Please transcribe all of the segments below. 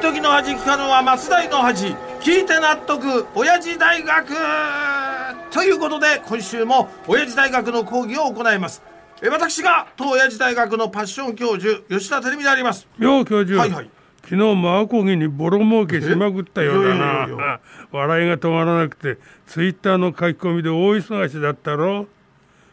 時の恥聞かぬは松代の恥聞いて納得親父大学ということで今週も親父大学の講義を行います。え私が当親父大学のパッション教授吉田照美であります。よう教授、はいはい。昨日もアコギにボロ儲けしまくったようだな。笑いが止まらなくてツイッターの書き込みで大忙しだったろ。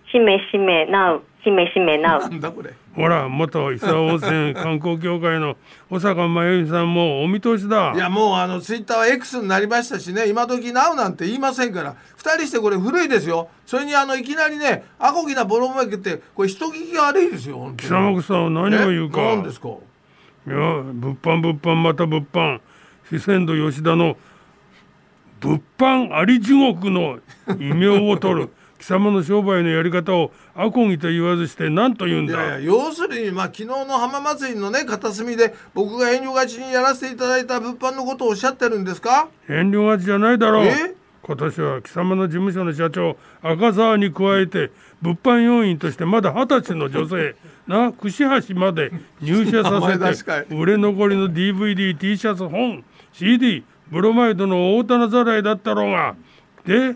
しめしめ。なうしめしめな。なうんだこれ。ほら元伊佐温泉観光協会の小坂真由美さんもお見通しだ。いやもうあのツイッターは X になりましたしね。今時なうなんて言いませんから。二人してこれ古いですよ。それにあのいきなりねアコギなボロ儲けってこれ人聞きが悪いですよ貴様こそ何を言うか。え何ですか？いや物販物販また物販。四川土吉田の物販あり地獄の異名を取る貴様の商売のやり方をアコギと言わずして何と言うんだ？いやいや要するにまあ昨日の浜祭りのね片隅で僕が遠慮がちにやらせていただいた物販のことをおっしゃってるんですか？遠慮がちじゃないだろう。え？今年は貴様の事務所の社長赤澤に加えて物販要員としてまだ二十歳の女性な串橋まで入社させて 売れ残りの DVDT シャツ本 CD ブロマイドの大棚ざらいだったろうが。で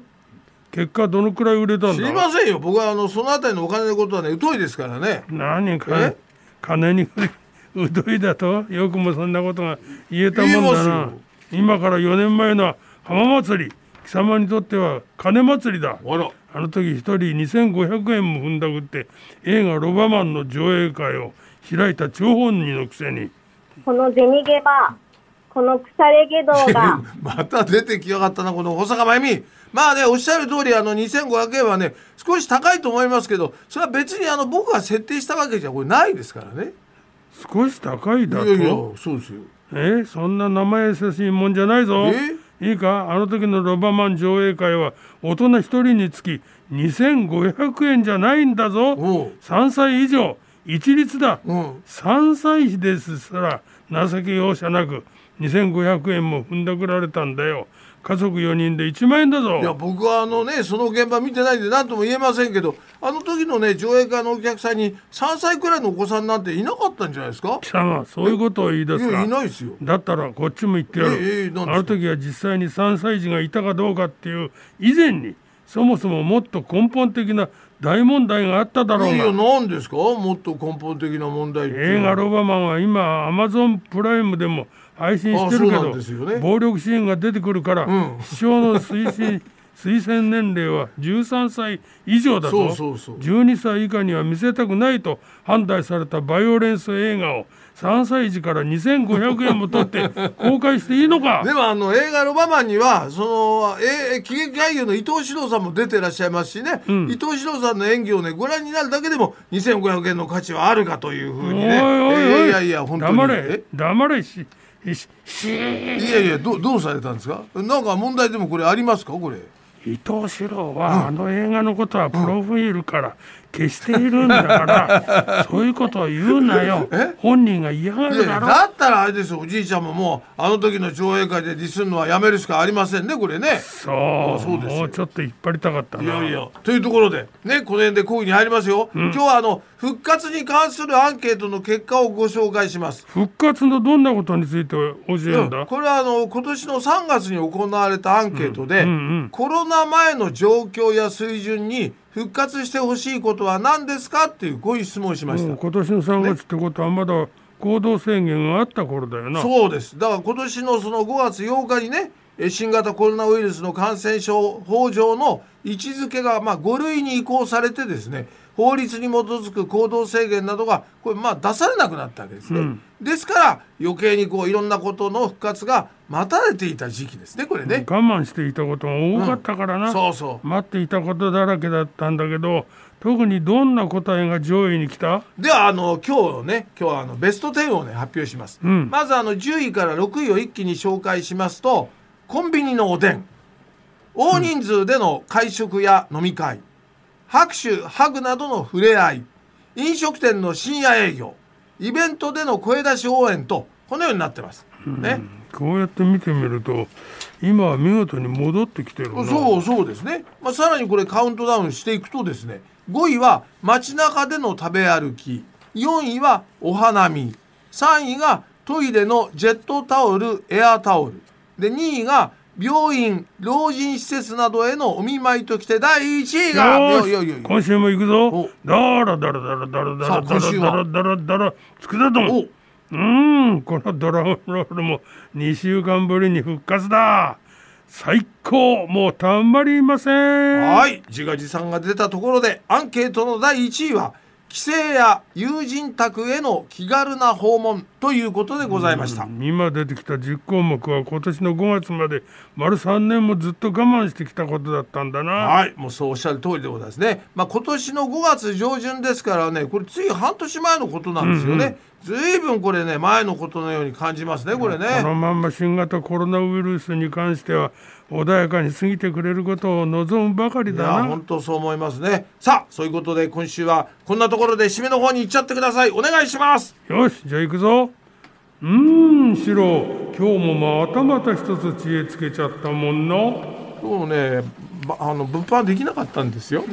結果どのくらい売れたんすいだませんよ。僕はあのそのあたりのお金のことはね疎いですからね。何かえ？金に うどいだと？よくもそんなことが言えたもんだな。よ。今から4年前の浜祭り貴様にとっては金祭りだ。あら。あの時一人2500円も踏んだくって映画「ロバマン」の上映会を開いた張本人のくせに。この銭ゲバこの腐れ下道が。また出てきやがったなこの保坂真由美まあねおっしゃる通りあの2500円はね少し高いと思いますけどそれは別にあの僕が設定したわけじゃこれないですからね。少し高いだと？いやいやそうですよ。え？そんな生優しいもんじゃないぞ。いいか？あの時のロバマン上映会は大人一人につき2500円じゃないんだぞ。おう。3歳以上一律だ。うん。3歳児ですすら情け容赦なく2500円も踏んだくられたんだよ家族4人で1万円だぞ。いや僕はあのねその現場見てないんで何とも言えませんけどあの時のね上映会のお客さんに3歳くらいのお子さんなんていなかったんじゃないですか？貴様そういうことを言い出すかいないですよ。だったらこっちも言ってやる、あの時は実際に3歳児がいたかどうかっていう以前にそもそももっと根本的な大問題があっただろいうやが何ですか？もっと根本的な問題映画「ロバマン」は今アマゾンプライムでも配信してるけど、ね。暴力シーンが出てくるから、うん。視聴の推進推薦年齢は13歳以上だぞ。そうそうそう。12歳以下には見せたくないと判断されたバイオレンス映画を3歳児から2500円も取って 公開していいのか。でもあの映画「ロバマン」にはその、えー喜劇俳優の伊藤四郎さんも出てらっしゃいますしね、伊藤四郎さんの演技をねご覧になるだけでも2500円の価値はあるかというふうにね。おいおいおい。えーいやいや本当に。黙れ。え？黙れしいやいやどどうされたんですか？なんか問題でもこれありますか？これ伊藤四郎は、あの映画のことはプロフィールから消しているんだから、そういうことを言うなよ。え？本人が嫌がるだろ。だったらあれですよ。おじいちゃんももうあの時の上映会でディスるのはやめるしかありませんねこれね。そうそうですよ。もうちょっと引っ張りたかったな。いやいやというところでねこの辺で講義に入りますよ、今日はあの復活に関するアンケートの結果をご紹介します。復活のどんなことについて教えるんだ、これはあの今年の3月に行われたアンケートで、うんうん。コロナ前の状況や水準に復活してほしいことは何ですかっていうこういう質問をしました、今年の3月ってことはまだ行動制限があった頃だよな。そうです。だから今年のその5月8日にねえ新型コロナウイルスの感染症法上の位置づけがまあ5類に移行されてですね法律に基づく行動制限などがこれまあ出されなくなったわけですね、ですから余計にこういろんなことの復活が待たれていた時期ですねこれね、我慢していたことが多かったからな、そうそう。待っていたことだらけだったんだけど特にどんな答えが上位に来た？ではあの今日ね今日はあのベスト10をね発表します、ん。まずあの10位から6位を一気に紹介しますとコンビニのおでん。大人数での会食や飲み会、拍手ハグなどの触れ合い。飲食店の深夜営業。イベントでの声出し応援とこのようになってます、ね。こうやって見てみると今は見事に戻ってきてるな。そうそうですね、まあ、さらにこれカウントダウンしていくとですね5位は街中での食べ歩き。4位はお花見。3位がトイレのジェットタオルエアタオルで2位が病院老人施設などへのお見舞いときて第1位が今週も行くぞ。お。だらだらだらだらだらだらだらだらだら佃丼お。うーんこのドラゴンロールも2週間ぶりに復活だ。最高。もうたまりません。はい。自画自賛が出たところでアンケートの第1位は帰省や友人宅への気軽な訪問ということでございました、今出てきた10項目は今年の5月まで丸3年もずっと我慢してきたことだったんだな。はい。もうそうおっしゃる通りでございますね、まあ、今年の5月上旬ですからねこれつい半年前のことなんですよね、ずいぶんこれね前のことのように感じますねこれね。このまんま新型コロナウイルスに関しては穏やかに過ぎてくれることを望むばかりだな。本当そう思いますね。さあそういうことで今週はこんなところで締めの方に行っちゃってください。お願いしますよしじゃあ行くぞ。うーんシロ。今日もまたまた一つ知恵つけちゃったもんな。今日ねあの物販できなかったんですよ。